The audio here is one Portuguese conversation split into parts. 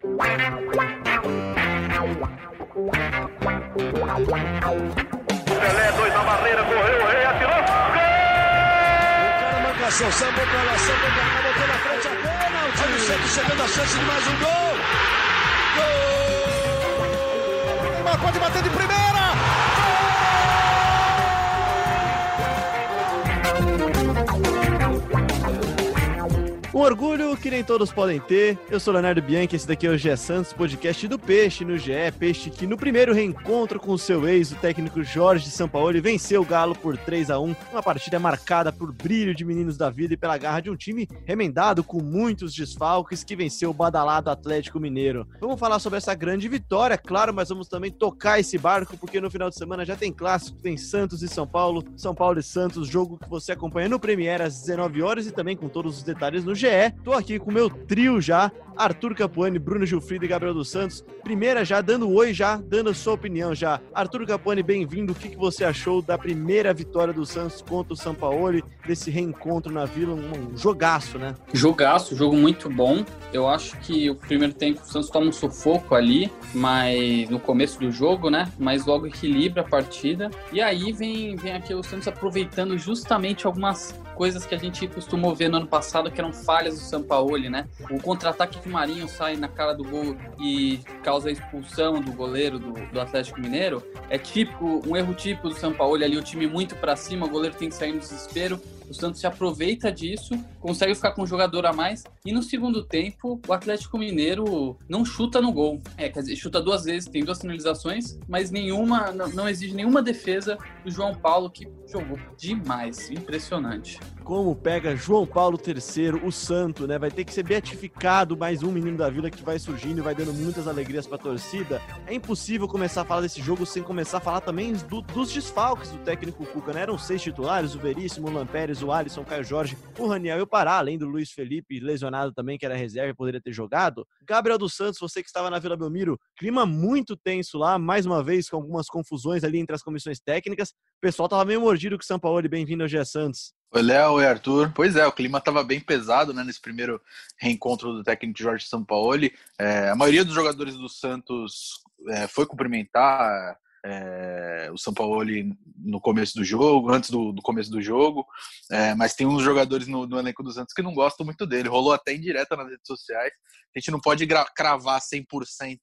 Pelé, dois na barreira, correu, o rei atirou. Gol! O cara marcação, sambou pra lá, sambou pra cá, botou na frente a pênalti. Olha o Santos chegando a chance de mais um gol. Gol! Neymar pode bater de primeira. Um orgulho que nem todos podem ter. Eu sou Leonardo Bianchi, esse daqui é o GE Santos, podcast do Peixe no GE. Peixe que no primeiro reencontro com seu ex, o técnico Jorge Sampaoli, venceu o Galo por 3 a 1 Uma partida marcada por brilho de meninos da vida e pela garra de um time remendado com muitos desfalques que venceu o badalado Atlético Mineiro. Vamos falar sobre essa grande vitória, claro, mas vamos também tocar esse barco, porque no final de semana já tem clássico, tem Santos e São Paulo, São Paulo e Santos, jogo que você acompanha no Premiere às 19 horas e também com todos os detalhes no GE. Tô aqui com o meu trio já, Arthur Capuani, Bruno Gilfrido e Gabriel dos Santos. Primeira já, dando oi já, dando a sua opinião já. Arthur Capuani, bem-vindo. O que, que você achou da primeira vitória do Santos contra o Sampaoli, desse reencontro na Vila? Um, um jogaço, né? Jogaço, jogo muito bom. Eu acho que o primeiro tempo o Santos toma um sufoco ali, mas no começo do jogo, né? Mas logo equilibra a partida. E aí vem, vem aqui o Santos aproveitando justamente algumas coisas que a gente costumou ver no ano passado, que eram falhas do Sampaoli, né? O contra-ataque que Marinho sai na cara do gol e causa a expulsão do goleiro do, do Atlético Mineiro é típico, um erro típico do Sampaoli ali, o time muito para cima, o goleiro tem que sair no desespero. O Santos se aproveita disso, consegue ficar com um jogador a mais. E no segundo tempo, o Atlético Mineiro não chuta no gol. É, quer dizer, chuta duas vezes, tem duas finalizações, mas nenhuma, não, não exige nenhuma defesa do João Paulo, que jogou demais. Impressionante. Como pega João Paulo III, o santo, né? Vai ter que ser beatificado mais um menino da vila que vai surgindo e vai dando muitas alegrias pra torcida. É impossível começar a falar desse jogo sem começar a falar também do, dos desfalques do técnico Cuca, né? Eram seis titulares, o Veríssimo, o Lampérez, o Alisson, o Caio Jorge, o Raniel e o Pará, além do Luiz Felipe, lesionado também, que era reserva e poderia ter jogado. Gabriel dos Santos, você que estava na Vila Belmiro, clima muito tenso lá, mais uma vez com algumas confusões ali entre as comissões técnicas. O pessoal tava meio mordido com o São Paulo, bem-vindo ao Gia Santos. Oi, Léo, oi, Arthur. Pois é, o clima estava bem pesado né, nesse primeiro reencontro do técnico Jorge Sampaoli. É, a maioria dos jogadores do Santos é, foi cumprimentar é, o Sampaoli no começo do jogo, antes do, do começo do jogo, é, mas tem uns jogadores no, no, elenco do Santos que não gostam muito dele. Rolou até em direta nas redes sociais. A gente não pode cravar 100%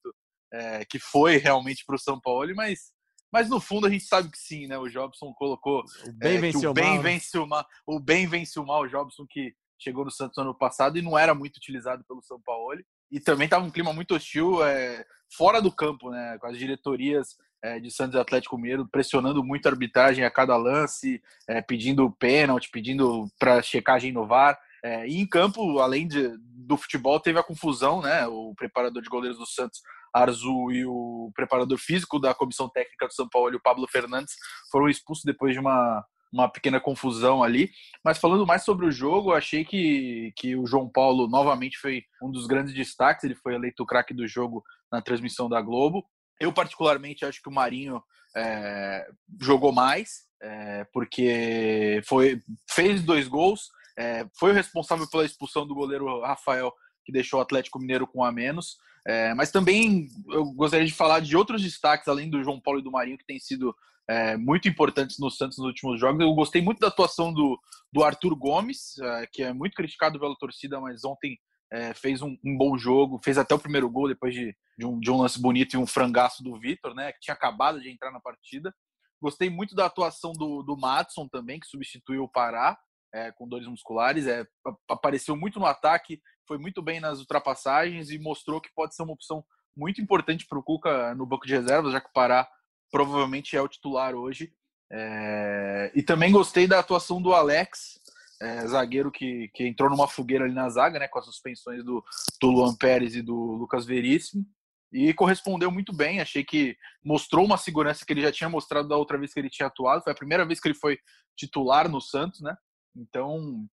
é, que foi realmente para o Sampaoli, mas mas no fundo a gente sabe que sim, né? O Jobson colocou o bem, é, vence, o bem mal, né? vence o mal, o bem vence o mal, o Jobson que chegou no Santos ano passado e não era muito utilizado pelo São Paulo. E também estava um clima muito hostil é, fora do campo, né? Com as diretorias é, de Santos e Atlético Mineiro pressionando muito a arbitragem a cada lance, é, pedindo pênalti, pedindo para checagem no VAR. É, e em campo, além de, do futebol, teve a confusão, né? O preparador de goleiros do Santos Arzu e o preparador físico da comissão técnica do São Paulo, o Pablo Fernandes, foram expulsos depois de uma, uma pequena confusão ali. Mas falando mais sobre o jogo, achei que, que o João Paulo novamente foi um dos grandes destaques. Ele foi eleito o craque do jogo na transmissão da Globo. Eu, particularmente, acho que o Marinho é, jogou mais, é, porque foi, fez dois gols, é, foi o responsável pela expulsão do goleiro Rafael, que deixou o Atlético Mineiro com um a menos. É, mas também eu gostaria de falar de outros destaques, além do João Paulo e do Marinho, que têm sido é, muito importantes no Santos nos últimos jogos. Eu gostei muito da atuação do, do Arthur Gomes, é, que é muito criticado pela torcida, mas ontem é, fez um, um, bom jogo, fez até o primeiro gol depois de, de, um, de um, lance bonito e um frangaço do Vitor, né, que tinha acabado de entrar na partida. Gostei muito da atuação do, do Matson também, que substituiu o Pará é, com dores musculares. É, apareceu muito no ataque, foi muito bem nas ultrapassagens e mostrou que pode ser uma opção muito importante para o Cuca no banco de reservas, já que o Pará provavelmente é o titular hoje. É... E também gostei da atuação do Alex, é, zagueiro que, que entrou numa fogueira ali na zaga, né, com as suspensões do, do Luan Pérez e do Lucas Veríssimo, e correspondeu muito bem. Achei que mostrou uma segurança que ele já tinha mostrado da outra vez que ele tinha atuado. Foi a primeira vez que ele foi titular no Santos, né? Então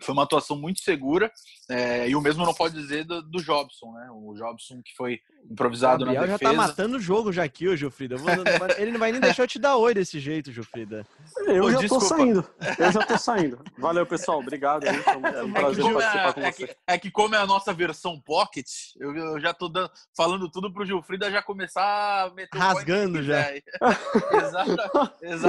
foi uma atuação muito segura. É, e o mesmo não pode dizer do, do Jobson, né? O Jobson que foi improvisado Gabriel na defesa. já tá matando o jogo já aqui, ô Gilfrida. Vou, ele não vai nem deixar eu te dar oi desse jeito, Gilfrida. Eu Ô, já desculpa. tô saindo. Eu já tô saindo. Valeu, pessoal. Obrigado. Um É que, prazer como participar é, com é você. que- é que como é a nossa versão pocket, eu, eu já tô dando- falando tudo pro Gilfrida já começar a meter o Rasgando já. quiser. Exata-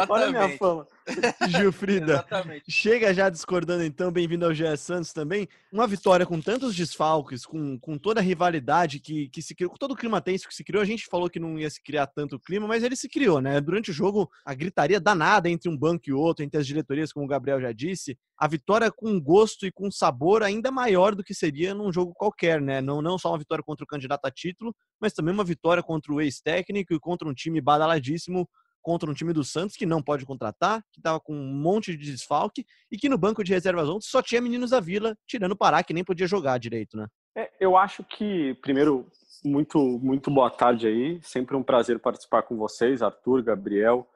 Olha a minha exatamente. fama. Gilfrida. Exatamente. Chega já discordando então, bem-vindo ao GE Santos também. Uma vitória com tantos desfalques, com, com toda a rivalidade que, que se criou, com todo o clima tenso que se criou. A gente falou que não ia se criar tanto clima, mas ele se criou, né? Durante o jogo, a gritaria danada entre um banco e outro, entre as diretorias, como o Gabriel já disse. A vitória com gosto e com sabor ainda maior do que seria num jogo qualquer, né? Não, não só uma vitória contra o candidato a título, mas também uma vitória contra o ex-técnico e contra um time badaladíssimo contra um time do Santos que não pode contratar, que estava com um monte de desfalque e que no banco de reservas ontem só tinha meninos da Vila, tirando o Pará, que nem podia jogar direito, né? É, eu acho que, primeiro, muito, muito boa tarde aí. Sempre um prazer participar com vocês, Arthur, Gabriel,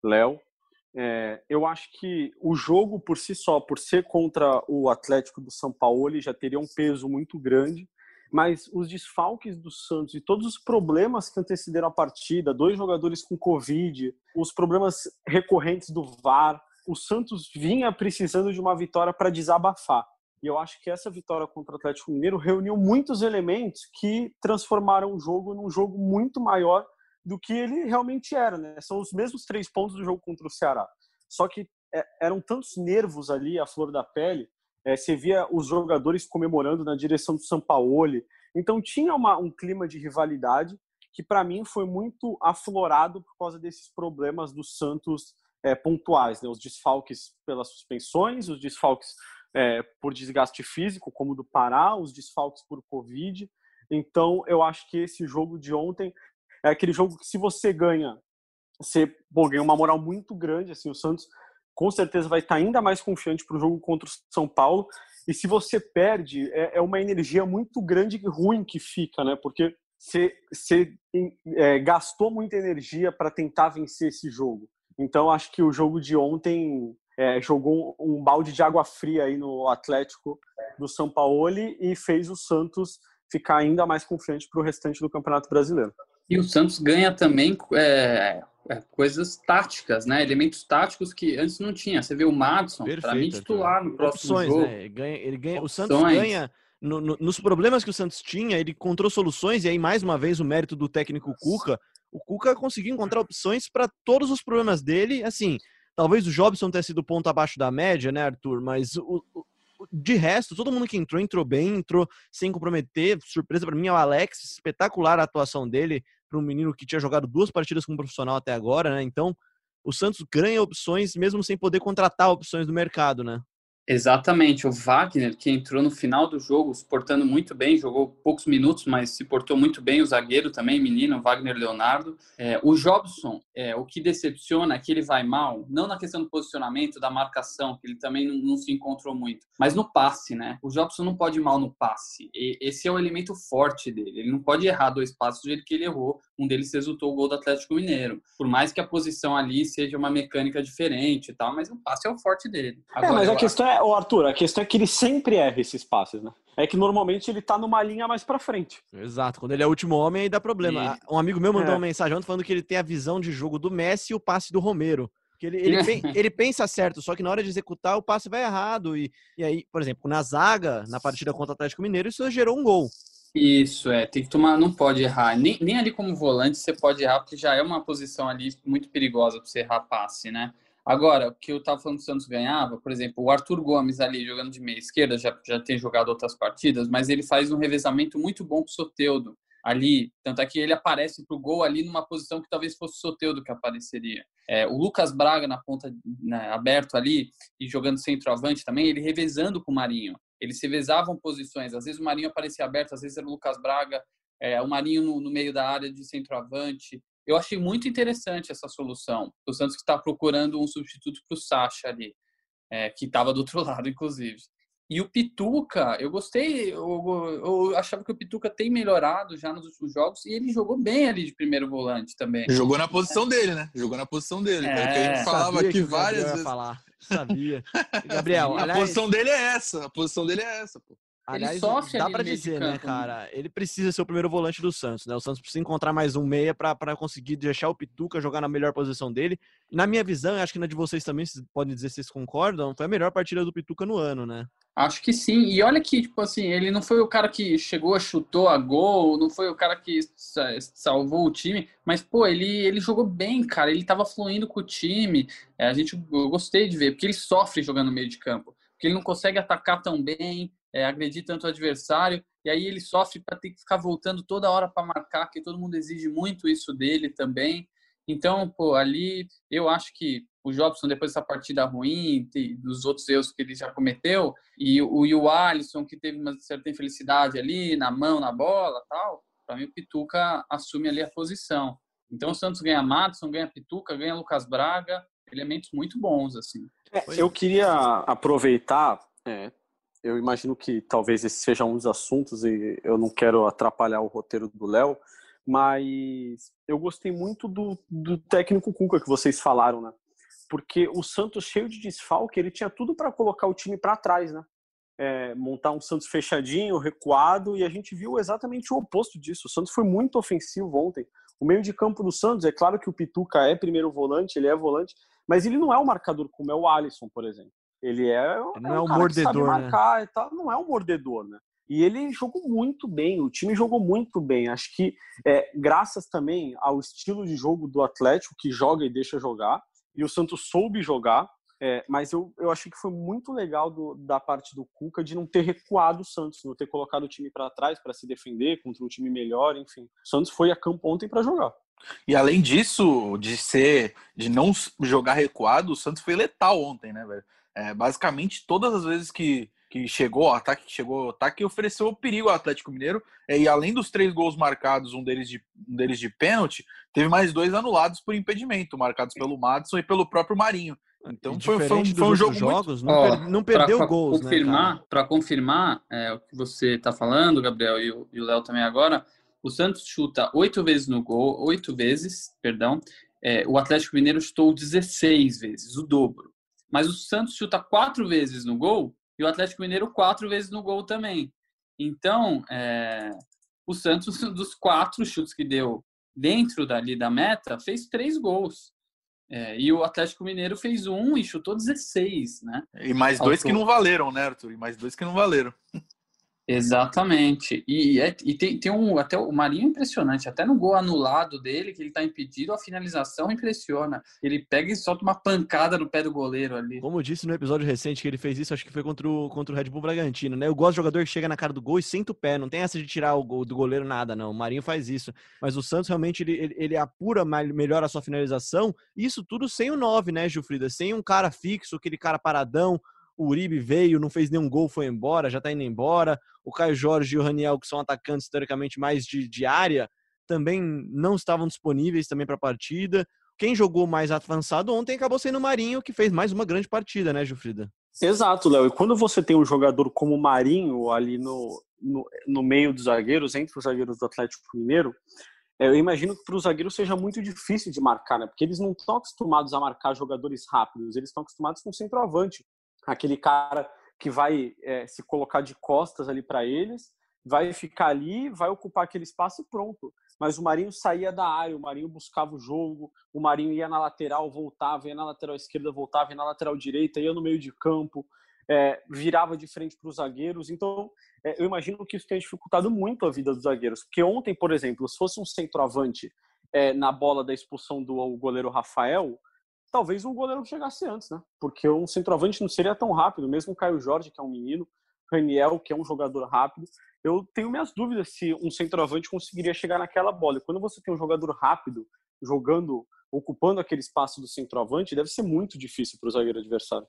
Léo. É, eu acho que o jogo por si só, por ser contra o Atlético do São Paulo, já teria um peso muito grande. Mas os desfalques do Santos e todos os problemas que antecederam a partida, dois jogadores com Covid, os problemas recorrentes do VAR, o Santos vinha precisando de uma vitória para desabafar. E eu acho que essa vitória contra o Atlético Mineiro reuniu muitos elementos que transformaram o jogo num jogo muito maior do que ele realmente era. Né? São os mesmos três pontos do jogo contra o Ceará. Só que é, eram tantos nervos ali, a flor da pele. É, você via os jogadores comemorando na direção do Sampaoli. Então tinha uma, um clima de rivalidade que, para mim, foi muito aflorado por causa desses problemas do Santos é, pontuais. Né? Os desfalques pelas suspensões, os desfalques é, por desgaste físico, como do Pará, os desfalques por Covid. Então, eu acho que esse jogo de ontem é aquele jogo que, se você ganha, você ganha uma moral muito grande. Assim, o Santos com certeza vai estar ainda mais confiante para o jogo contra o São Paulo. E se você perde, é, é uma energia muito grande e ruim que fica, né? Porque você, é, gastou muita energia para tentar vencer esse jogo. Então, acho que o jogo de ontem é, jogou um balde de água fria aí no Atlético do São Paulo e fez o Santos ficar ainda mais confiante para o restante do Campeonato Brasileiro. E o Santos ganha também é, coisas táticas, né? Elementos táticos que antes não tinha. Você vê o Madison, para mim, titular no próximo Opções, jogo. Né? Ele ganha, ele ganha, o Santos ganha. No, no, nos problemas que o Santos tinha, ele encontrou soluções, e aí, mais uma vez, o mérito do técnico Cuca. O Cuca conseguiu encontrar opções para todos os problemas dele. Assim, talvez o Jobson tenha sido ponto abaixo da média, né, Arthur? Mas o, o, de resto, todo mundo que entrou, entrou bem, entrou sem comprometer. Surpresa para mim é o Alex, espetacular a atuação dele para um menino que tinha jogado duas partidas como profissional até agora, né? Então, o Santos ganha opções mesmo sem poder contratar opções do mercado, né? Exatamente, o Wagner, que entrou no final do jogo, se portando muito bem, jogou poucos minutos, mas se portou muito bem. O zagueiro também, menino, Wagner Leonardo. É, o Jobson, é, o que decepciona é que ele vai mal, não na questão do posicionamento, da marcação, que ele também não, não se encontrou muito, mas no passe, né? O Jobson não pode ir mal no passe. E esse é o elemento forte dele. Ele não pode errar dois passos do jeito que ele errou. Um deles resultou o gol do Atlético Mineiro. Por mais que a posição ali seja uma mecânica diferente e tal, mas o passe é o forte dele. Agora, é, mas a questão é, ô Arthur, a questão é que ele sempre erra esses passes, né? É que normalmente ele tá numa linha mais pra frente. Exato, quando ele é o último homem, aí dá problema. E... Um amigo meu mandou é. uma mensagem ontem falando que ele tem a visão de jogo do Messi e o passe do Romero. Que ele, ele, ele, pensa certo, só que na hora de executar o passe vai errado. E, e aí, por exemplo, na zaga, na partida contra o Atlético Mineiro, isso gerou um gol. Isso, é. Tem que tomar, não pode errar. Nem, nem ali como volante você pode errar, porque já é uma posição ali muito perigosa para você errar passe, né? Agora, o que eu tava falando que o Santos ganhava, por exemplo, o Arthur Gomes ali jogando de meia esquerda, já, já tem jogado outras partidas, mas ele faz um revezamento muito bom com o Soteudo ali. Tanto é que ele aparece pro gol ali numa posição que talvez fosse o Soteudo que apareceria. É, o Lucas Braga na ponta né, aberto ali e jogando centroavante também, ele revezando com o Marinho. Eles se revezavam posições. Às vezes o Marinho aparecia aberto, às vezes era o Lucas Braga, é, o Marinho no, no meio da área de centroavante. Eu achei muito interessante essa solução. O Santos que está procurando um substituto para o Sacha ali, é, que estava do outro lado, inclusive. E o Pituca, eu gostei, eu, eu, achava que o Pituca tem melhorado já nos últimos jogos e ele jogou bem ali de primeiro volante também. Jogou na posição dele, né? Jogou na posição dele. É, que a gente falava aqui várias vezes. Falar. Sabia. Gabriel, a aliás, posição dele é essa. A posição dele é essa, pô. aliás sofre dá de dizer, né, campo, né? cara? Ele precisa ser o primeiro volante do Santos, né? O Santos precisa encontrar mais um meia pra pra conseguir deixar o Pituca jogar na melhor posição dele. Na minha visão, eu acho que na de vocês também, vocês podem dizer se vocês concordam, foi a melhor partida do Pituca no ano, né? Acho que sim. E olha que, tipo assim, ele não foi o cara que chegou, chutou a gol, não foi o cara que sa- salvou o time, mas, pô, ele, ele jogou bem, cara. Ele tava fluindo com o time. É, a gente, eu gostei de ver, porque ele sofre jogando no meio de campo. Porque ele não consegue atacar tão bem, é, agredir tanto o adversário, e aí ele sofre para ter que ficar voltando toda hora para marcar, que todo mundo exige muito isso dele também. Então, pô, ali eu acho que o Jobson, depois dessa partida ruim, dos outros erros que ele já cometeu, e o, e o Alisson, que teve uma certa infelicidade ali, na mão, na bola tal, para mim o Pituca assume ali a posição. Então o Santos ganha Madison, ganha Pituca, ganha Lucas Braga, elementos muito bons, assim. É, eu queria aproveitar, é, eu imagino que talvez esse seja um dos assuntos e eu não quero atrapalhar o roteiro do Léo, mas eu gostei muito do, do técnico Cuca que vocês falaram, né? Porque o Santos cheio de desfalque, ele tinha tudo para colocar o time para trás, né? É, montar um Santos fechadinho, recuado, e a gente viu exatamente o oposto disso. O Santos foi muito ofensivo ontem. O meio de campo do Santos, é claro que o Pituca é primeiro volante, ele é volante, mas ele não é um marcador como é o Alisson, por exemplo. Ele é, Ele não é um que sabe mordedor, né? marcar e tal, não é um mordedor, né? E ele jogou muito bem, o time jogou muito bem. Acho que é, graças também ao estilo de jogo do Atlético, que joga e deixa jogar, e o Santos soube jogar, é, mas eu, eu achei que foi muito legal do- da parte do Cuca de não ter recuado o Santos, não ter colocado o time para trás para se defender contra um time melhor, enfim. O Santos foi a campo ontem para jogar. E além disso, de ser, de não jogar recuado, o Santos foi letal ontem, né, velho? É, basicamente, todas as vezes que, que chegou ao ataque, que chegou ao ataque, ofereceu perigo ao Atlético Mineiro. É, e além dos três gols marcados, um deles, de, um deles de pênalti, teve mais dois anulados por impedimento, marcados pelo Madison e pelo próprio Marinho. Então E foi, foi um, foi um jogo outros muito... jogos, não, Ó, per- não perdeu pra gols, confirmar, né, Para confirmar é, o que você está falando, Gabriel, e o e o Léo também agora, o Santos chuta oito vezes no gol, oito vezes, perdão. É, o Atlético Mineiro chutou 16 vezes, o dobro. Mas o Santos chuta quatro vezes no gol e o Atlético Mineiro quatro vezes no gol também. Então, é, o Santos, dos quatro chutes que deu dentro dali da meta, fez três gols. É, e o Atlético Mineiro fez um e chutou 16, né? E mais dois que não valeram, né, Arthur? E mais dois que não valeram. Exatamente. E, é- e tem, tem um. Até o Marinho é impressionante. Até no gol anulado dele, que ele tá impedido, a finalização impressiona. Ele pega e solta uma pancada no pé do goleiro ali. Como eu disse no episódio recente que ele fez isso, acho que foi contra o, contra o Red Bull Bragantino, né? Eu gosto de jogador que chega na cara do gol e senta o pé, não tem essa de tirar o gol do goleiro nada, não. O Marinho faz isso. Mas o Santos realmente ele, ele, ele apura melhor a sua finalização, isso tudo sem o 9, né, Gilfrida? Sem um cara fixo, aquele cara paradão. O Uribe veio, não fez nenhum gol, foi embora, já tá indo embora. O Caio Jorge e o Raniel, que são atacantes teoricamente mais de, de área, também não estavam disponíveis também para a partida. Quem jogou mais avançado ontem acabou sendo o Marinho, que fez mais uma grande partida, né, Gilfrida? Exato, Léo. E quando você tem um jogador como o Marinho ali no, no, no meio dos zagueiros, entre os zagueiros do Atlético Mineiro, é, eu imagino que para os zagueiros seja muito difícil de marcar, né? Porque eles não estão acostumados a marcar jogadores rápidos, eles estão acostumados com centroavante. Aquele cara que vai é, se colocar de costas ali para eles, vai ficar ali, vai ocupar aquele espaço e pronto. Mas o Marinho saía da área, o Marinho buscava o jogo, o Marinho ia na lateral, voltava, ia na lateral esquerda, voltava, ia na lateral direita, ia no meio de campo, é, virava de frente para os zagueiros. Então, é, eu imagino que isso tenha dificultado muito a vida dos zagueiros. Porque ontem, por exemplo, se fosse um centroavante é, na bola da expulsão do goleiro Rafael, talvez o goleiro chegasse antes, né? Porque um centroavante não seria tão rápido, mesmo o Caio Jorge, que é um menino, Raniel, que é um jogador rápido. Eu tenho minhas dúvidas se um centroavante conseguiria chegar naquela bola. E quando você tem um jogador rápido jogando, ocupando aquele espaço do centroavante, deve ser muito difícil para o zagueiro adversário.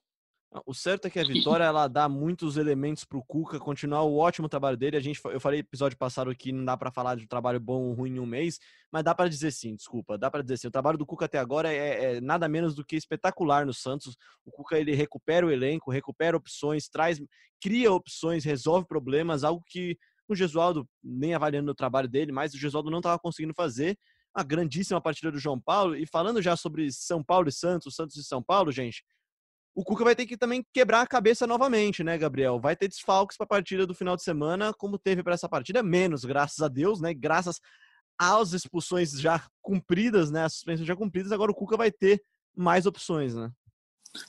O certo é que a vitória ela dá muitos elementos para o Cuca continuar o ótimo trabalho dele. A gente, eu falei episódio passado que não dá para falar de um trabalho bom ou ruim em um mês, mas dá para dizer sim, desculpa, dá para dizer sim. O trabalho do Cuca até agora é, é, nada menos do que espetacular no Santos. O Cuca ele recupera o elenco, recupera opções, traz, cria opções, resolve problemas, algo que o Gesualdo nem avaliando o trabalho dele, mas o Gesualdo não estava conseguindo fazer. A grandíssima partida do João Paulo e falando já sobre São Paulo e Santos, Santos e São Paulo, gente. O Cuca vai ter que também quebrar a cabeça novamente, né, Gabriel? Vai ter desfalques para a partida do final de semana, como teve para essa partida, menos, graças a Deus, né? Graças às expulsões já cumpridas, né? As suspensões já cumpridas, agora o Cuca vai ter mais opções, né?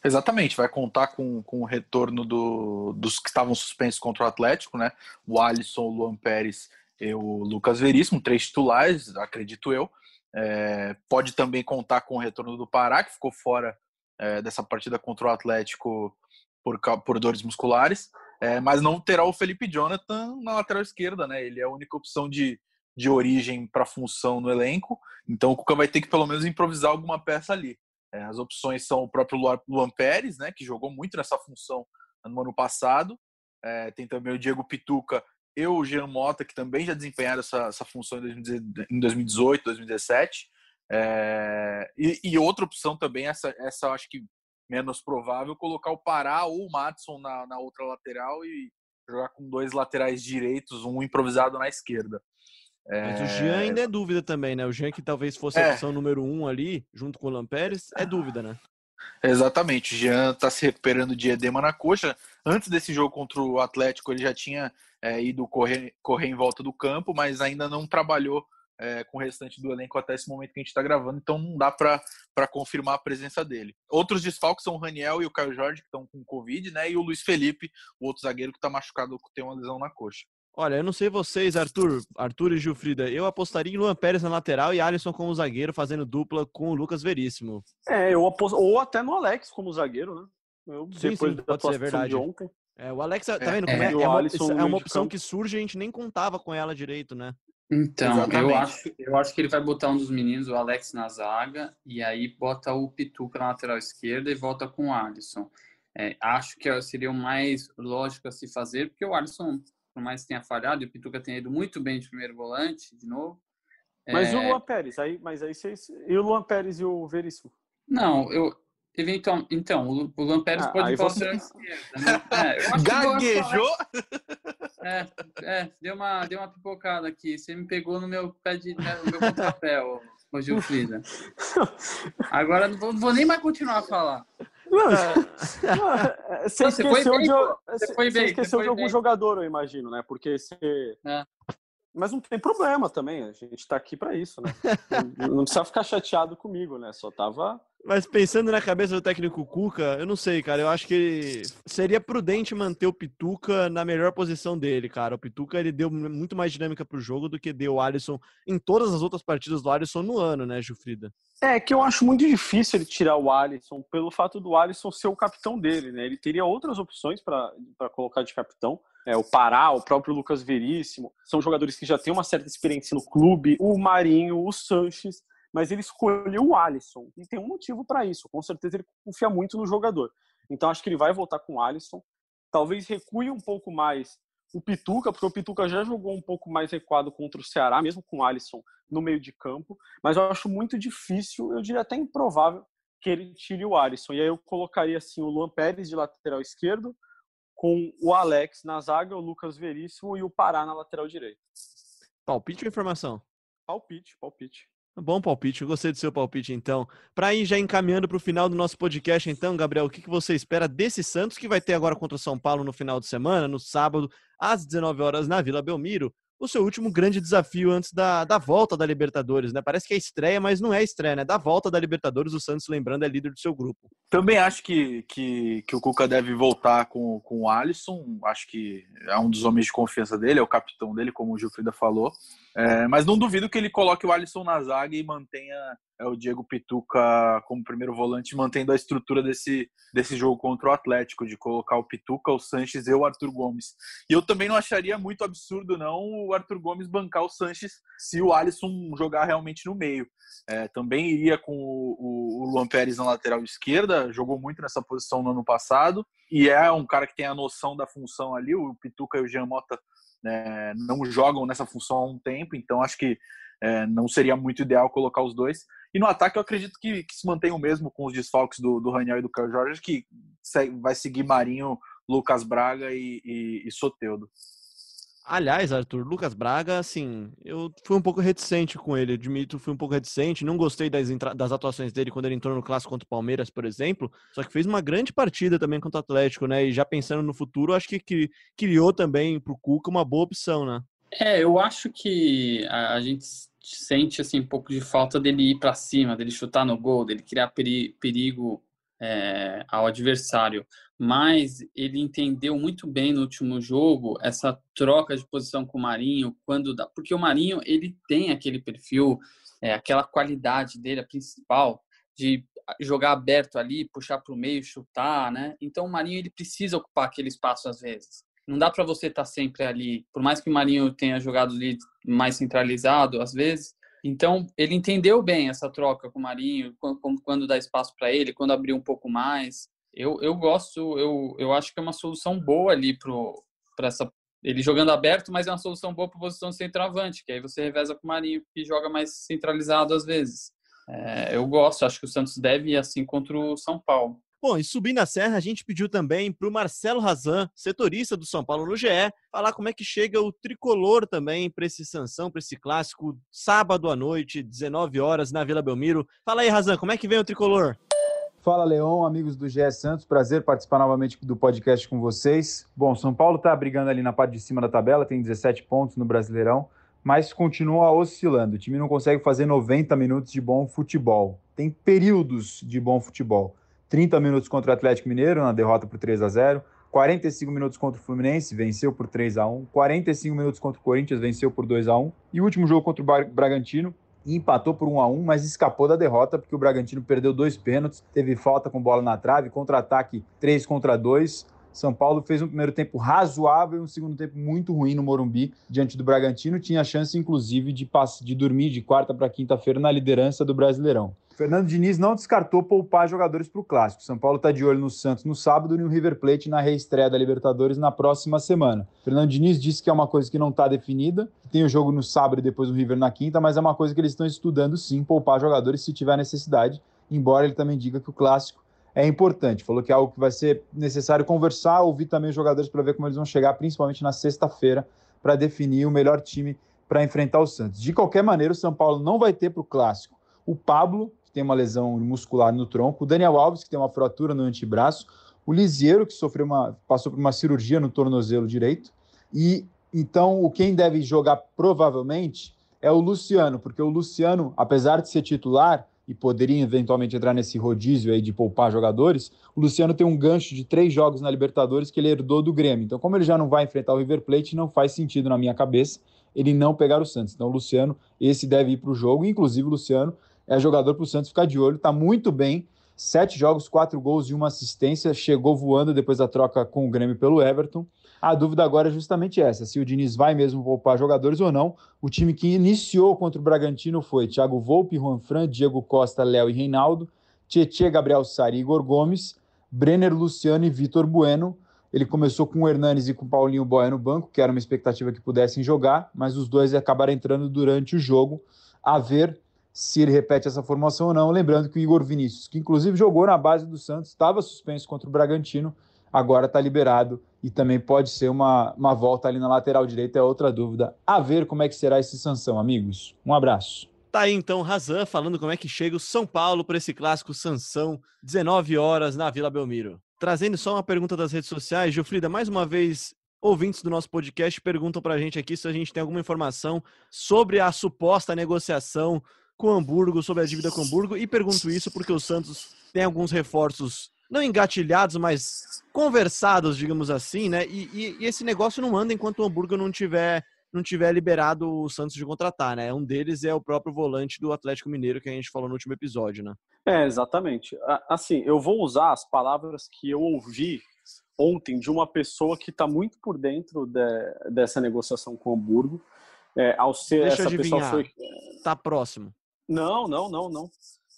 Exatamente, vai contar com, com o retorno do, dos que estavam suspensos contra o Atlético, né? O Alisson, o Luan Pérez e o Lucas Veríssimo, três titulares, acredito eu. É, pode também contar com o retorno do Pará, que ficou fora é, dessa partida contra o Atlético por, por dores musculares, é, mas não terá o Felipe Jonathan na lateral esquerda, né? Ele é a única opção de, de origem para função no elenco, então o Cuca vai ter que pelo menos improvisar alguma peça ali. É, as opções são o próprio Luan Pérez, né, que jogou muito nessa função no ano passado. É, tem também o Diego Pituca e o Jean Mota, que também já desempenharam essa, essa função em 2018, 2017. É, e, e, outra opção também, essa, essa acho que menos provável, colocar o Pará ou o Matson na, na outra lateral e jogar com dois laterais direitos, um improvisado na esquerda. Mas o Jean ainda é dúvida também, né? O Jean que talvez fosse a é. opção número um ali, junto com o Lampérez, é dúvida, né? Exatamente. O Jean está se recuperando de edema na coxa. Antes desse jogo contra o Atlético, ele já tinha é, ido correr, correr em volta do campo, mas ainda não trabalhou é, com o restante do elenco até esse momento que a gente está gravando, então não dá para confirmar a presença dele. Outros desfalques são o Raniel e o Caio Jorge, que estão com Covid, né? E o Luiz Felipe, o outro zagueiro que está machucado, que tem uma lesão na coxa. Olha, eu não sei vocês, Arthur, Arthur e Gilfrida. Eu apostaria em Luan Pérez na lateral e Alisson como zagueiro, fazendo dupla com o Lucas Veríssimo. É, eu aposto, ou até no Alex como zagueiro, né? Eu, sim, depois sim, da pode ser verdade. de ontem. É, o Alex, tá vendo? É, é, é, uma, é uma opção que surge, a gente nem contava com ela direito, né? Então, eu acho, eu acho que ele vai botar um dos meninos, o Alex, na zaga, e aí bota o Pituca na lateral esquerda e volta com o Alisson. É, acho que seria o mais lógico a se fazer, porque o Alisson por mais que tenha falhado, e o Pituca tenha ido muito bem de primeiro volante, de novo. Mas é... o Luan Pérez, aí, mas aí vocês. E o Luan Pérez e o Veríssimo? Não, eu. Eventual, então, o Luan Pérez ah, pode ir para você... a esquerda. Né? É, Gaguejou? É, é, deu uma, deu uma pipocada aqui. Você me pegou no meu pé de. Né, no meu contrapé, ô Gilfrida. Agora não vou, vou nem mais continuar a falar. Não, é, você, esqueceu de, você, esqueceu de algum jogador, eu imagino, né? Porque você. É. Mas não tem problema também, a gente tá aqui para isso, né? não, não precisa ficar chateado comigo, né? Só tava mas pensando na cabeça do técnico Cuca, eu não sei, cara. Eu acho que seria prudente manter o Pituca na melhor posição dele, cara. O Pituca ele deu muito mais dinâmica pro jogo do que deu o Alisson em todas as outras partidas do Alisson no ano, né, Jufrida? É que eu acho muito difícil ele tirar o Alisson pelo fato do Alisson ser o capitão dele, né? Ele teria outras opções para colocar de capitão. É, o Pará, o próprio Lucas Veríssimo, são jogadores que já têm uma certa experiência no clube. O Marinho, o Sanches mas ele escolheu o Alisson. E tem um motivo para isso. Com certeza ele confia muito no jogador. Então acho que ele vai voltar com o Alisson. Talvez recue um pouco mais o Pituca, porque o Pituca já jogou um pouco mais recuado contra o Ceará, mesmo com o Alisson no meio de campo. Mas eu acho muito difícil, eu diria até improvável, que ele tire o Alisson. E aí eu colocaria assim o Luan Pérez de lateral esquerdo, com o Alex na zaga, o Lucas Veríssimo e o Pará na lateral direita. Palpite ou informação? Palpite, palpite. Bom palpite, eu gostei do seu palpite então. Para ir já encaminhando para o final do nosso podcast, então, Gabriel, o que, que você espera desse Santos que vai ter agora contra o São Paulo no final de semana, no sábado, às 19 horas na Vila Belmiro? O seu último grande desafio antes da, da volta da Libertadores, né? Parece que é estreia, mas não é estreia, né? Da volta da Libertadores, o Santos, lembrando, é líder do seu grupo. Também acho que, que, que o Cuca deve voltar com, com o Alisson. Acho que é um dos homens de confiança dele, é o capitão dele, como o Gilfrida falou. É, mas não duvido que ele coloque o Alisson na zaga e mantenha é o Diego Pituca como primeiro volante, mantendo a estrutura desse, desse jogo contra o Atlético, de colocar o Pituca, o Sanches e o Arthur Gomes. E eu também não acharia muito absurdo, não, o Arthur Gomes bancar o Sanches se o Alisson jogar realmente no meio. É, também iria com o, o, Luan Pérez na lateral esquerda, jogou muito nessa posição no ano passado, e é um cara que tem a noção da função ali, o Pituca e o Jean Mota né, não jogam nessa função há um tempo, então acho que é, não seria muito ideal colocar os dois. E no ataque eu acredito que, que se mantém o mesmo com os desfalques do, do Raniel e do Caio Jorge, que vai seguir Marinho, Lucas Braga e, e, e Soteudo. Aliás, Arthur, Lucas Braga, assim, eu fui um pouco reticente com ele, admito, fui um pouco reticente, não gostei das, das atuações dele quando ele entrou no clássico contra o Palmeiras, por exemplo, só que fez uma grande partida também contra o Atlético, né? E já pensando no futuro, acho que, que criou também pro Cuca uma boa opção, né? É, eu acho que a, a gente sente assim um pouco de falta dele ir para cima, dele chutar no gol, dele criar peri perigo é, ao adversário mas ele entendeu muito bem no último jogo essa troca de posição com o Marinho, quando dá, porque o Marinho ele tem aquele perfil, é, aquela qualidade dele, a principal, de jogar aberto ali, puxar para o meio, chutar, né? Então o Marinho ele precisa ocupar aquele espaço às vezes. Não dá para você estar tá sempre ali, por mais que o Marinho tenha jogado ali mais centralizado às vezes. Então ele entendeu bem essa troca com o Marinho, quando, quando dá espaço para ele, quando abrir um pouco mais eu, eu gosto, eu, eu acho que é uma solução boa ali para essa. Ele jogando aberto, mas é uma solução boa para posição de centroavante, que aí você reveza com o Marinho, que joga mais centralizado às vezes. É, eu gosto, acho que o Santos deve ir assim contra o São Paulo. Bom, e subindo a serra, a gente pediu também para o Marcelo Razan, setorista do São Paulo no GE, falar como é que chega o tricolor também para esse sanção, para esse clássico, sábado à noite, 19 horas, na Vila Belmiro. Fala aí, Razan, como é que vem o tricolor? Fala, Leon, amigos do GE Santos. Prazer participar novamente do podcast com vocês. Bom, São Paulo está brigando ali na parte de cima da tabela, tem 17 pontos no Brasileirão, mas continua oscilando. O time não consegue fazer 90 minutos de bom futebol. Tem períodos de bom futebol. 30 minutos contra o Atlético Mineiro, na derrota por 3 a 0 45 minutos contra o Fluminense, venceu por 3 a 1 45 minutos contra o Corinthians, venceu por 2 a 1 E o último jogo contra o Bragantino, empatou por 1 a 1 mas escapou da derrota porque o Bragantino perdeu dois pênaltis, teve falta com bola na trave, contra-ataque 3 contra 2. São Paulo fez um primeiro tempo razoável e um segundo tempo muito ruim no Morumbi diante do Bragantino. Tinha chance, inclusive, de, de dormir de quarta para quinta-feira na liderança do Brasileirão. Fernando Diniz não descartou poupar jogadores para o Clássico. São Paulo está de olho no Santos no sábado e no River Plate na reestreia da Libertadores na próxima semana. Fernando Diniz disse que é uma coisa que não está definida. Tem o jogo no sábado e depois o River na quinta, mas é uma coisa que eles estão estudando sim, poupar jogadores se tiver necessidade. Embora ele também diga que o Clássico é importante. Falou que é algo que vai ser necessário conversar, ouvir também os jogadores para ver como eles vão chegar, principalmente na sexta-feira, para definir o melhor time para enfrentar o Santos. De qualquer maneira, o São Paulo não vai ter para o Clássico o Pablo, que tem uma lesão muscular no tronco, o Daniel Alves, que tem uma fratura no antebraço, o Lisieiro, que sofreu uma, passou por uma cirurgia no tornozelo direito, e então o quem deve jogar provavelmente é o Luciano, porque o Luciano, apesar de ser titular e poderia eventualmente entrar nesse rodízio aí de poupar jogadores, o Luciano tem um gancho de três jogos na Libertadores que ele herdou do Grêmio. Então, como ele já não vai enfrentar o River Plate, não faz sentido na minha cabeça ele não pegar o Santos. Então, o Luciano, esse deve ir para o jogo, inclusive o Luciano é jogador para o Santos ficar de olho, está muito bem. Sete jogos, quatro gols e uma assistência. Chegou voando depois da troca com o Grêmio pelo Everton. A dúvida agora é justamente essa: se o Diniz vai mesmo poupar jogadores ou não. O time que iniciou contra o Bragantino foi Thiago Volpe, Juan Fran, Diego Costa, Léo e Reinaldo, Tietê, Gabriel Sari Igor Gomes, Brenner, Luciano e Vitor Bueno. Ele começou com o Hernanes e com o Paulinho Boia no banco, que era uma expectativa que pudessem jogar, mas os dois acabaram entrando durante o jogo. A ver se ele repete essa formação ou não. Lembrando que o Igor Vinícius, que inclusive jogou na base do Santos, estava suspenso contra o Bragantino, agora está liberado e também pode ser uma, uma volta ali na lateral direita, é outra dúvida. A ver como é que será esse sanção, amigos. Um abraço. Tá aí então Razan falando como é que chega o São Paulo para esse clássico Sansão, 19 horas na Vila Belmiro. Trazendo só uma pergunta das redes sociais, Gilfrida, mais uma vez ouvintes do nosso podcast perguntam para a gente aqui se a gente tem alguma informação sobre a suposta negociação com Hamburgo, sobre a dívida com Hamburgo, e pergunto isso porque o Santos tem alguns reforços não engatilhados, mas conversados, digamos assim, né? E, e, e, esse negócio não anda enquanto o Hamburgo não tiver não tiver liberado o Santos de contratar, né? Um deles é o próprio volante do Atlético Mineiro que a gente falou no último episódio, né? É, exatamente. Assim, eu vou usar as palavras que eu ouvi ontem de uma pessoa que está muito por dentro de, dessa negociação com o Hamburgo. É, ao ser Deixa essa pessoa foi tá próximo. Não, não, não, não.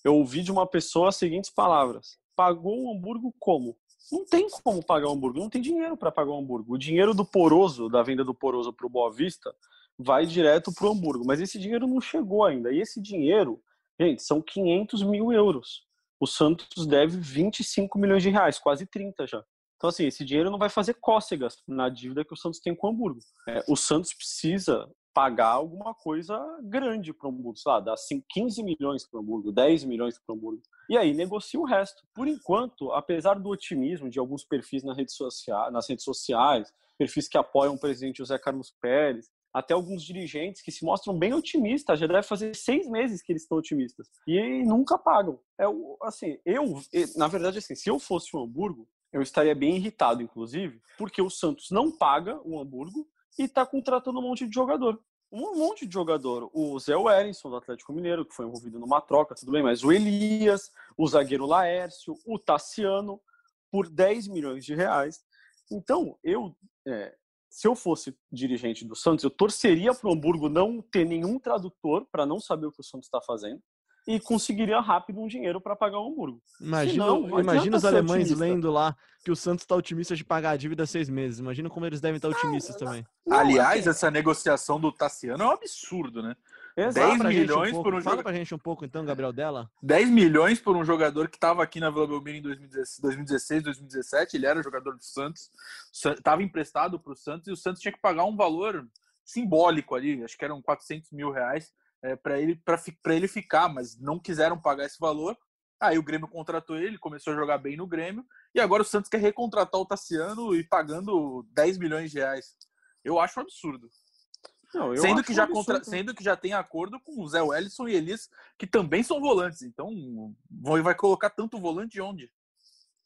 Eu ouvi de uma pessoa as seguintes palavras: pagou o Hamburgo como? Não tem como pagar o Hamburgo, não tem dinheiro para pagar o Hamburgo. O dinheiro do Poroso, da venda do Poroso para o Boa Vista, vai direto para o Hamburgo, mas esse dinheiro não chegou ainda. E esse dinheiro, gente, são 500 mil euros. O Santos deve 25 milhões de reais, quase 30 já. Então, assim, esse dinheiro não vai fazer cócegas na dívida que o Santos tem com o Hamburgo. É, o Santos precisa pagar alguma coisa grande para o Hamburgo, sei lá, dá 15 milhões para o Hamburgo, 10 milhões para o Hamburgo. E aí negocia o resto. Por enquanto, apesar do otimismo de alguns perfis nas redes, sociais, nas redes sociais, perfis que apoiam o presidente José Carlos Pérez, até alguns dirigentes que se mostram bem otimistas, já deve fazer seis meses que eles estão otimistas e nunca pagam. É assim, eu, na verdade, assim, se eu fosse o Hamburgo, eu estaria bem irritado, inclusive, porque o Santos não paga o Hamburgo e está contratando um monte de jogador. Um monte de jogador. O Zé Wellington, do Atlético Mineiro, que foi envolvido numa troca, tudo bem, mas o Elias, o zagueiro Laércio, o Tassiano, por 10 milhões de reais. Então, eu, é, se eu fosse dirigente do Santos, eu torceria para o Hamburgo não ter nenhum tradutor para não saber o que o Santos está fazendo e conseguiria rápido um dinheiro para pagar o Hamburgo. Imagina, não, imagina os alemães otimista. lendo lá que o Santos está otimista de pagar a dívida há seis meses. Imagina como eles devem estar otimistas ah, também. Não, Aliás, assim, essa negociação do Tassiano é um absurdo, né? Exato. 10 milhões um por um jogador. Fala pra gente um pouco então, Gabriel Della. 10 milhões por um jogador que estava aqui na Vila Belmiro em 2016, 2017. Ele era jogador do Santos, estava emprestado para o Santos e o Santos tinha que pagar um valor simbólico ali, acho que eram 400 mil reais é, para ele, ele ficar, mas não quiseram pagar esse valor. Aí o Grêmio contratou ele, começou a jogar bem no Grêmio, e agora o Santos quer recontratar o Tassiano e pagando 10 milhões de reais. Eu acho um absurdo. Não, sendo, que já contra... sendo que já tem acordo com o Zé Wellison e Elis, que também são volantes. Então, vai colocar tanto volante onde?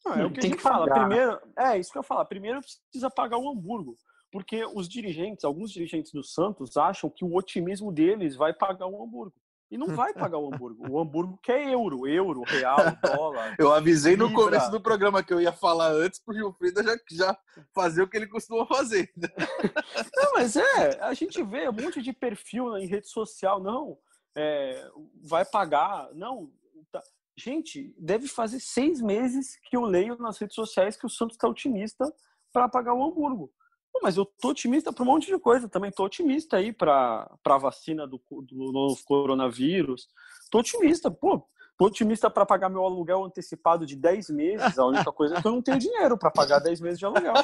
Não, é o que tem a gente que fala. Primeiro, é isso que eu falar. Primeiro precisa pagar o Hamburgo porque os dirigentes, alguns dirigentes do Santos, acham que o otimismo deles vai pagar o Hamburgo. E não vai pagar o Hamburgo. O Hamburgo quer euro, euro, real, dólar. Eu avisei no começo do programa que eu ia falar antes pro Gilfrida já, já fazer o que ele costuma fazer. Não, mas é, a gente vê um monte de perfil em rede social, não, é, vai pagar, não. Tá. Gente, deve fazer seis meses que eu leio nas redes sociais que o Santos está otimista para pagar o Hamburgo. Mas eu tô otimista para um monte de coisa também. Tô otimista aí para a vacina do, do novo coronavírus. Tô otimista, pô. Tô otimista para pagar meu aluguel antecipado de 10 meses. A única coisa é que eu não tenho dinheiro para pagar 10 meses de aluguel.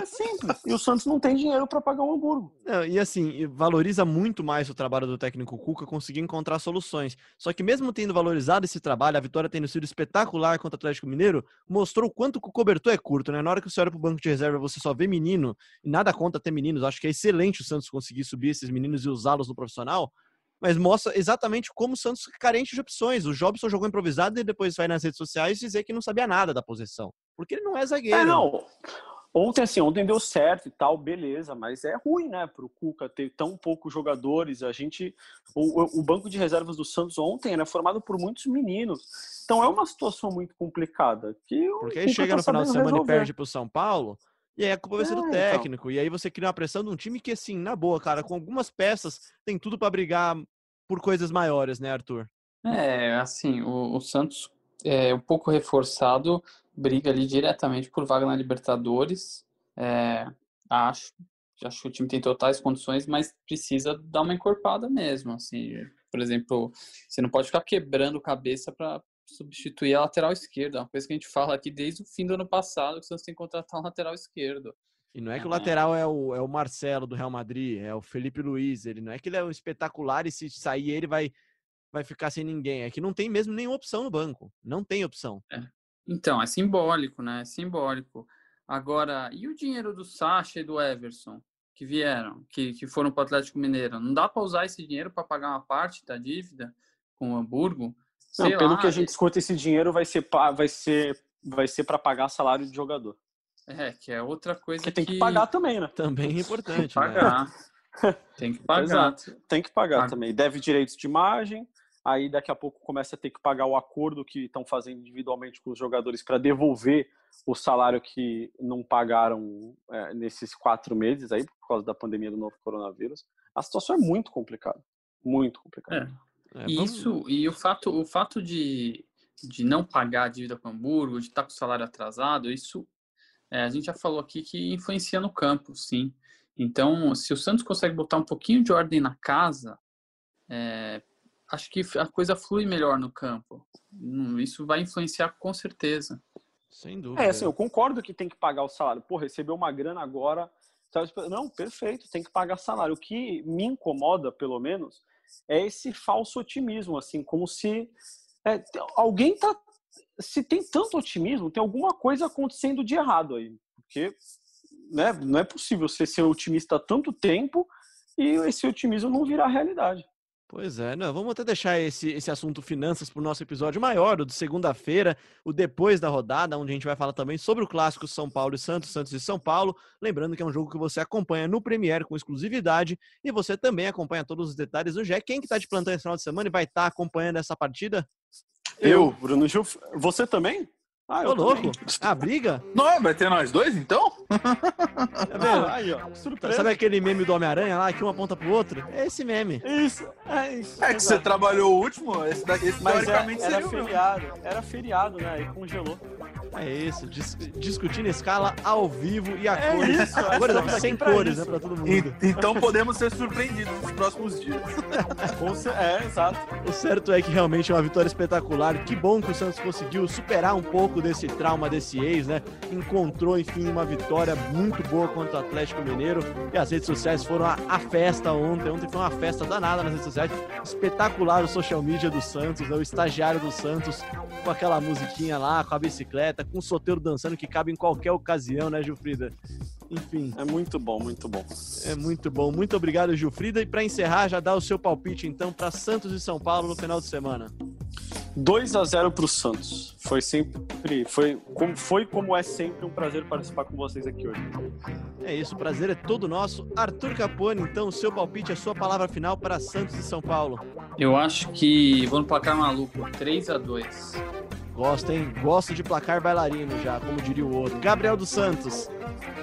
É simples. E o Santos não tem dinheiro para pagar o Hamburgo. E assim, valoriza muito mais o trabalho do técnico Cuca conseguir encontrar soluções. Só que mesmo tendo valorizado esse trabalho, a vitória tendo sido espetacular contra o Atlético Mineiro, mostrou o quanto o cobertor é curto, né? Na hora que você olha pro banco de reserva, você só vê menino, e nada contra ter meninos. Acho que é excelente o Santos conseguir subir esses meninos e usá-los no profissional mas mostra exatamente como o Santos é carente de opções. O Jobson jogou improvisado e depois vai nas redes sociais dizer que não sabia nada da posição. Porque ele não é zagueiro. É, não. Ontem, assim, ontem deu certo e tal, beleza, mas é ruim, né, pro Cuca ter tão poucos jogadores. A gente. O, o banco de reservas do Santos ontem era formado por muitos meninos. Então é uma situação muito complicada. Que Porque aí chega tá no final de semana resolver. e perde pro São Paulo. E aí a culpa vai ser do é, então. técnico. Então. E aí você cria uma pressão de um time que, assim, na boa, cara, com algumas peças, tem tudo para brigar por coisas maiores, né, Arthur? É, assim, o, o Santos é um pouco reforçado, briga ali diretamente por vaga na Libertadores. É, acho, acho que o time tem totais condições, mas precisa dar uma encorpada mesmo. Assim, por exemplo, você não pode ficar quebrando cabeça para substituir a lateral esquerda. Uma coisa que a gente fala aqui desde o fim do ano passado, que o Santos tem que contratar um lateral esquerdo. E não é que o lateral é o, é o Marcelo do Real Madrid, é o Felipe Luiz. Ele não é que ele é um espetacular e se sair ele vai, vai ficar sem ninguém. É que não tem mesmo nenhuma opção no banco. Não tem opção. É. Então, é simbólico, né? É simbólico. Agora, e o dinheiro do Sacha e do Everson que vieram, que, que foram para o Atlético Mineiro? Não dá para usar esse dinheiro para pagar uma parte da dívida com o Hamburgo? Sei não, pelo lá, que a gente escuta, esse dinheiro vai ser vai ser vai ser para pagar salário de jogador. É, que é outra coisa que tem que, pagar também, né? Também é importante. Tem que pagar. Né? tem que pagar. Exato. Tem que pagar Paga. também. Deve direitos de imagem, aí daqui a pouco começa a ter que pagar o acordo que estão fazendo individualmente com os jogadores para devolver o salário que não pagaram é, nesses quatro meses aí por causa da pandemia do novo coronavírus. A situação é muito complicada, muito complicada. É. É, Isso e o fato, o fato de, de não pagar a dívida com o Hamburgo, de estar com o salário atrasado, isso é, a gente já falou aqui que influencia no campo, sim. Então, se o Santos consegue botar um pouquinho de ordem na casa, é, acho que a coisa flui melhor no campo. Hum, isso vai influenciar com certeza. Sem dúvida. É, assim, eu concordo que tem que pagar o salário. Pô, recebeu uma grana agora. Não, perfeito, tem que pagar salário. O que me incomoda, pelo menos, é esse falso otimismo, assim, como se é, alguém tá. Se tem tanto otimismo, tem alguma coisa acontecendo de errado aí. Porque né, não é possível você ser otimista há tanto tempo e esse otimismo não virar realidade. Pois é, não, vamos até deixar esse, esse assunto finanças para o nosso episódio maior, o de segunda-feira, o depois da rodada, onde a gente vai falar também sobre o clássico São Paulo e Santos, Santos e São Paulo. Lembrando que é um jogo que você acompanha no Premiere com exclusividade e você também acompanha todos os detalhes do GE. Quem que está de plantão esse final de semana e vai estar tá acompanhando essa partida? Eu, Bruno Gil. Você também? Ah, eu Ô, louco. Ah, briga? Não é? Vai ter nós dois, então? É mesmo? Aí, ó. Surpresa. Sabe aquele meme do Homem-Aranha lá, que uma aponta pro outro? É esse meme. Isso, é isso. É que você trabalhou o último, esse daqui, esse Mas era, era feriado. Era feriado, né? Aí congelou. É isso, dis discutindo escala ao vivo e a é cores. Isso, Agora sem cores, né, pra todo mundo. E, então podemos ser surpreendidos nos próximos dias. é, exato. O certo é que realmente é uma vitória espetacular. Que bom que o Santos conseguiu superar um pouco desse trauma desse ex, né? Encontrou, enfim, uma vitória muito boa contra o Atlético Mineiro. E as redes sociais foram a, a festa ontem. Ontem foi uma festa danada nas redes sociais. Espetacular o social media do Santos, né? o estagiário do Santos, com aquela musiquinha lá, com a bicicleta com o soteiro dançando que cabe em qualquer ocasião, né, Gilfrida? Enfim. É muito bom, muito bom. É muito bom. Muito obrigado, Gilfrida. E para encerrar, já dá o seu palpite então para Santos e São Paulo no final de semana. 2 a 0 para o Santos. Foi sempre, foi como, foi como é sempre um prazer participar com vocês aqui hoje. É isso, o prazer é todo nosso. Arthur Capone, então, o seu palpite, a sua palavra final para Santos e São Paulo. Eu acho que vou no placar maluco, 3 a 2 Gosto, hein? Gosto de placar bailarino já, como diria o outro. Gabriel dos Santos.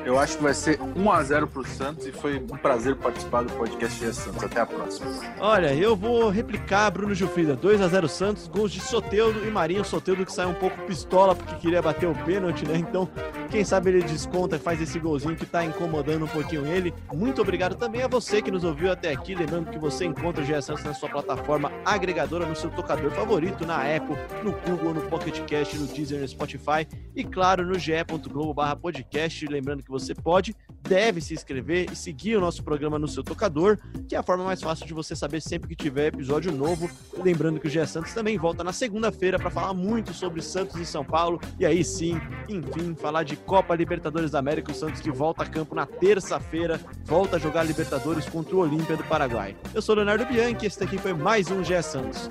Eu acho que vai ser 1 a 0 pro Santos e foi um prazer participar do podcast de Santos. Até a próxima. Olha, eu vou replicar Bruno Gilfrida. 2 a 0 Santos, gols de Soteudo e Marinho. Soteudo que saiu um pouco pistola porque queria bater o pênalti, né? Então, quem sabe ele desconta e faz esse golzinho que tá incomodando um pouquinho ele. Muito obrigado também a você que nos ouviu até aqui. Lembrando que você encontra o GE Santos na sua plataforma agregadora, no seu tocador favorito, na Apple, no Google, no Pocket Cast, no Deezer, no Spotify e, claro, no ge.globo/podcast. Lembrando que você pode, deve se inscrever e seguir o nosso programa no seu tocador, que é a forma mais fácil de você saber sempre que tiver episódio novo. Lembrando que o GE Santos também volta na segunda-feira para falar muito sobre Santos e São Paulo. E aí sim, enfim, falar de Copa Libertadores da América. O Santos que volta a campo na terça-feira, volta a jogar Libertadores contra o Olímpia do Paraguai. Eu sou Leonardo Bianchi esse daqui foi mais um GE Santos.